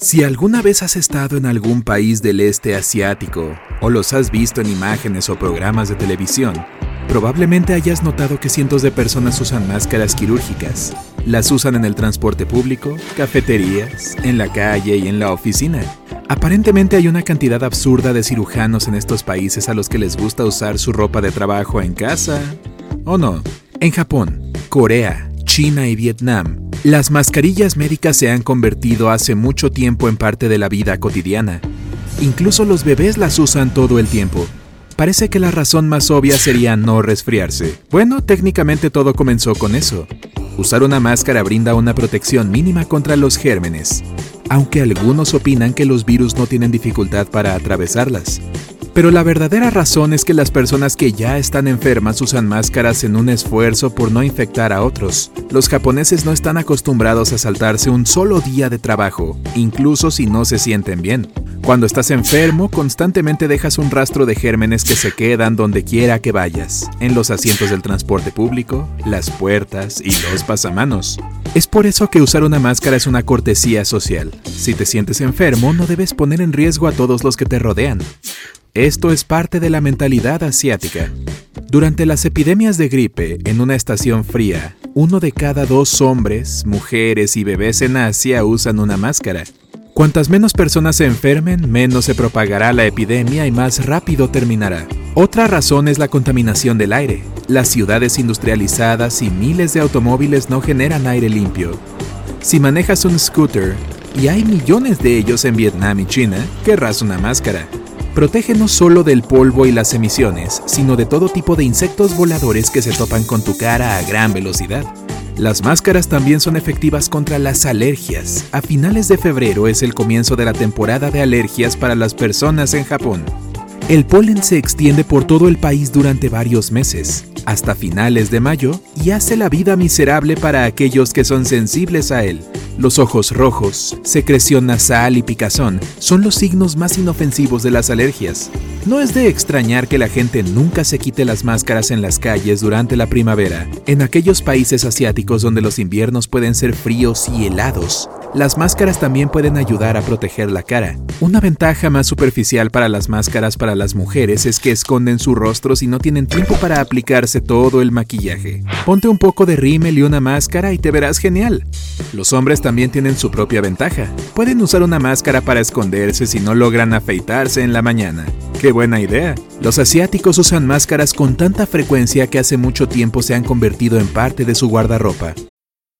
Si alguna vez has estado en algún país del este asiático o los has visto en imágenes o programas de televisión, probablemente hayas notado que cientos de personas usan máscaras quirúrgicas. Las usan en el transporte público, cafeterías, en la calle y en la oficina. Aparentemente hay una cantidad absurda de cirujanos en estos países a los que les gusta usar su ropa de trabajo en casa. ¿O no? En Japón, Corea, China y Vietnam, las mascarillas médicas se han convertido hace mucho tiempo en parte de la vida cotidiana. Incluso los bebés las usan todo el tiempo. Parece que la razón más obvia sería no resfriarse. Bueno, técnicamente todo comenzó con eso. Usar una máscara brinda una protección mínima contra los gérmenes, aunque algunos opinan que los virus no tienen dificultad para atravesarlas. Pero la verdadera razón es que las personas que ya están enfermas usan máscaras en un esfuerzo por no infectar a otros. Los japoneses no están acostumbrados a saltarse un solo día de trabajo, incluso si no se sienten bien. Cuando estás enfermo, constantemente dejas un rastro de gérmenes que se quedan donde quiera que vayas, en los asientos del transporte público, las puertas y los pasamanos. Es por eso que usar una máscara es una cortesía social. Si te sientes enfermo, no debes poner en riesgo a todos los que te rodean. Esto es parte de la mentalidad asiática. Durante las epidemias de gripe en una estación fría, uno de cada dos hombres, mujeres y bebés en Asia usan una máscara. Cuantas menos personas se enfermen, menos se propagará la epidemia y más rápido terminará. Otra razón es la contaminación del aire. Las ciudades industrializadas y miles de automóviles no generan aire limpio. Si manejas un scooter, y hay millones de ellos en Vietnam y China, querrás una máscara. Protege no solo del polvo y las emisiones, sino de todo tipo de insectos voladores que se topan con tu cara a gran velocidad. Las máscaras también son efectivas contra las alergias. A finales de febrero es el comienzo de la temporada de alergias para las personas en Japón. El polen se extiende por todo el país durante varios meses, hasta finales de mayo, y hace la vida miserable para aquellos que son sensibles a él. Los ojos rojos, secreción nasal y picazón son los signos más inofensivos de las alergias. No es de extrañar que la gente nunca se quite las máscaras en las calles durante la primavera. En aquellos países asiáticos donde los inviernos pueden ser fríos y helados, las máscaras también pueden ayudar a proteger la cara. Una ventaja más superficial para las máscaras para las mujeres es que esconden su rostro si no tienen tiempo para aplicarse todo el maquillaje. Ponte un poco de rímel y una máscara y te verás genial. Los hombres también tienen su propia ventaja. Pueden usar una máscara para esconderse si no logran afeitarse en la mañana. ¡Qué buena idea! Los asiáticos usan máscaras con tanta frecuencia que hace mucho tiempo se han convertido en parte de su guardarropa.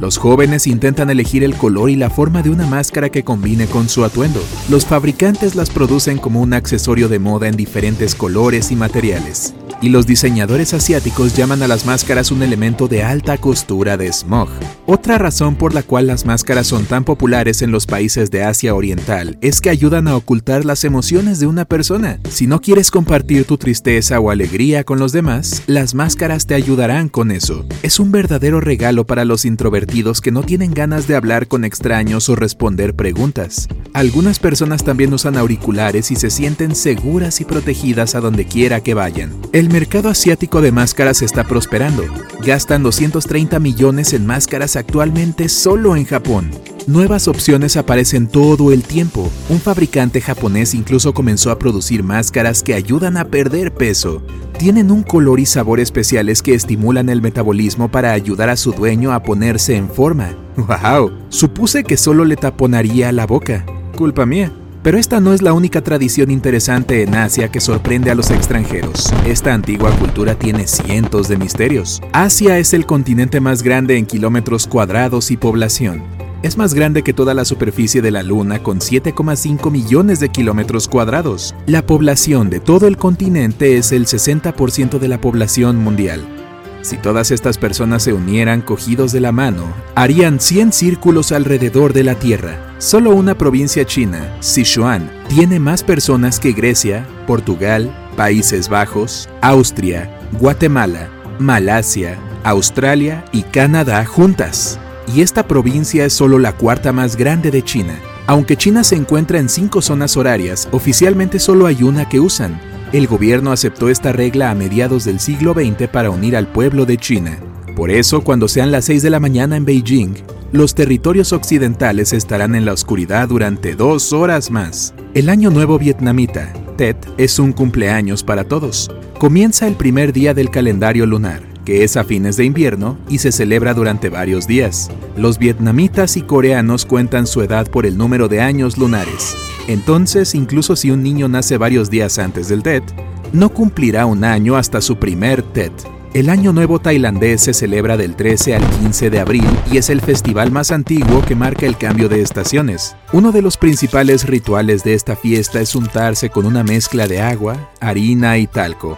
Los jóvenes intentan elegir el color y la forma de una máscara que combine con su atuendo. Los fabricantes las producen como un accesorio de moda en diferentes colores y materiales. Y los diseñadores asiáticos llaman a las máscaras un elemento de alta costura de smog. Otra razón por la cual las máscaras son tan populares en los países de Asia Oriental es que ayudan a ocultar las emociones de una persona. Si no quieres compartir tu tristeza o alegría con los demás, las máscaras te ayudarán con eso. Es un verdadero regalo para los introvertidos que no tienen ganas de hablar con extraños o responder preguntas. Algunas personas también usan auriculares y se sienten seguras y protegidas a donde quiera que vayan. Mercado asiático de máscaras está prosperando. Gastan 230 millones en máscaras actualmente solo en Japón. Nuevas opciones aparecen todo el tiempo. Un fabricante japonés incluso comenzó a producir máscaras que ayudan a perder peso. Tienen un color y sabor especiales que estimulan el metabolismo para ayudar a su dueño a ponerse en forma. ¡Wow! Supuse que solo le taponaría la boca. Culpa mía. Pero esta no es la única tradición interesante en Asia que sorprende a los extranjeros. Esta antigua cultura tiene cientos de misterios. Asia es el continente más grande en kilómetros cuadrados y población. Es más grande que toda la superficie de la Luna con 7,5 millones de kilómetros cuadrados. La población de todo el continente es el 60% de la población mundial. Si todas estas personas se unieran cogidos de la mano, harían 100 círculos alrededor de la Tierra. Solo una provincia china, Sichuan, tiene más personas que Grecia, Portugal, Países Bajos, Austria, Guatemala, Malasia, Australia y Canadá juntas. Y esta provincia es solo la cuarta más grande de China. Aunque China se encuentra en cinco zonas horarias, oficialmente solo hay una que usan, el gobierno aceptó esta regla a mediados del siglo XX para unir al pueblo de China. Por eso, cuando sean las 6 de la mañana en Beijing, los territorios occidentales estarán en la oscuridad durante dos horas más. El Año Nuevo Vietnamita, Tet, es un cumpleaños para todos. Comienza el primer día del calendario lunar, que es a fines de invierno y se celebra durante varios días. Los vietnamitas y coreanos cuentan su edad por el número de años lunares. Entonces, incluso si un niño nace varios días antes del Tet, no cumplirá un año hasta su primer Tet. El Año Nuevo tailandés se celebra del 13 al 15 de abril y es el festival más antiguo que marca el cambio de estaciones. Uno de los principales rituales de esta fiesta es untarse con una mezcla de agua, harina y talco.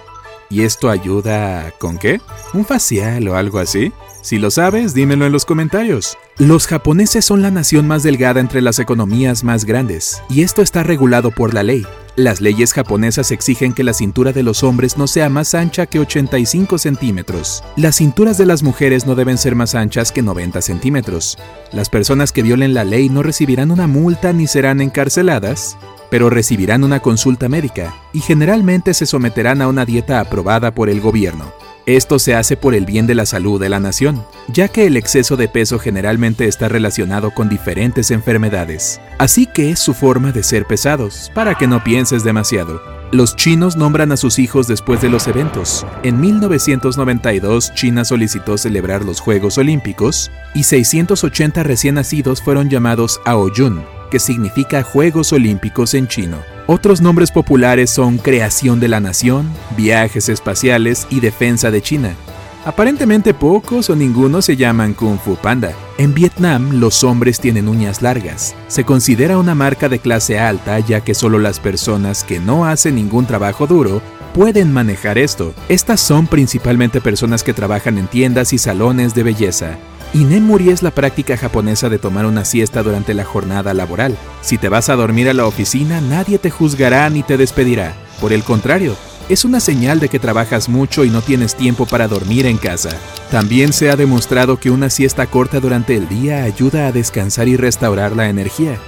¿Y esto ayuda con qué? ¿Un facial o algo así? Si lo sabes, dímelo en los comentarios. Los japoneses son la nación más delgada entre las economías más grandes, y esto está regulado por la ley. Las leyes japonesas exigen que la cintura de los hombres no sea más ancha que 85 centímetros. Las cinturas de las mujeres no deben ser más anchas que 90 centímetros. Las personas que violen la ley no recibirán una multa ni serán encarceladas, pero recibirán una consulta médica y generalmente se someterán a una dieta aprobada por el gobierno. Esto se hace por el bien de la salud de la nación, ya que el exceso de peso generalmente está relacionado con diferentes enfermedades. Así que es su forma de ser pesados, para que no pienses demasiado. Los chinos nombran a sus hijos después de los eventos. En 1992, China solicitó celebrar los Juegos Olímpicos y 680 recién nacidos fueron llamados Aoyun, que significa Juegos Olímpicos en chino. Otros nombres populares son Creación de la Nación, Viajes Espaciales y Defensa de China. Aparentemente pocos o ninguno se llaman Kung Fu Panda. En Vietnam los hombres tienen uñas largas. Se considera una marca de clase alta ya que solo las personas que no hacen ningún trabajo duro pueden manejar esto. Estas son principalmente personas que trabajan en tiendas y salones de belleza. Inemuri es la práctica japonesa de tomar una siesta durante la jornada laboral. Si te vas a dormir a la oficina, nadie te juzgará ni te despedirá. Por el contrario, es una señal de que trabajas mucho y no tienes tiempo para dormir en casa. También se ha demostrado que una siesta corta durante el día ayuda a descansar y restaurar la energía.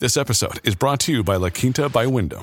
This episode is brought to you by La Quinta by Wyndham.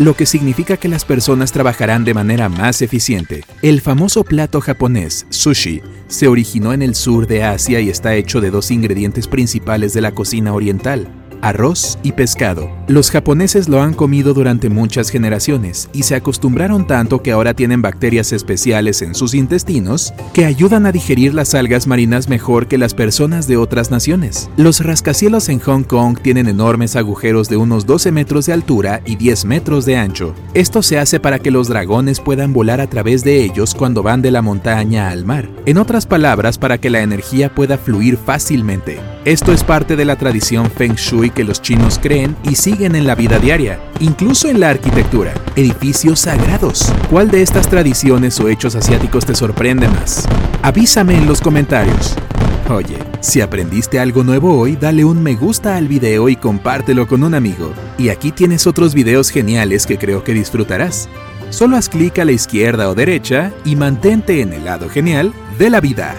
lo que significa que las personas trabajarán de manera más eficiente. El famoso plato japonés, sushi, se originó en el sur de Asia y está hecho de dos ingredientes principales de la cocina oriental, arroz y pescado. Los japoneses lo han comido durante muchas generaciones y se acostumbraron tanto que ahora tienen bacterias especiales en sus intestinos que ayudan a digerir las algas marinas mejor que las personas de otras naciones. Los rascacielos en Hong Kong tienen enormes agujeros de unos 12 metros de altura y 10 metros de ancho. Esto se hace para que los dragones puedan volar a través de ellos cuando van de la montaña al mar. En otras palabras, para que la energía pueda fluir fácilmente. Esto es parte de la tradición Feng Shui que los chinos creen y siguen en la vida diaria, incluso en la arquitectura. Edificios sagrados. ¿Cuál de estas tradiciones o hechos asiáticos te sorprende más? Avísame en los comentarios. Oye, si aprendiste algo nuevo hoy, dale un me gusta al video y compártelo con un amigo. Y aquí tienes otros videos geniales que creo que disfrutarás. Solo haz clic a la izquierda o derecha y mantente en el lado genial de la vida.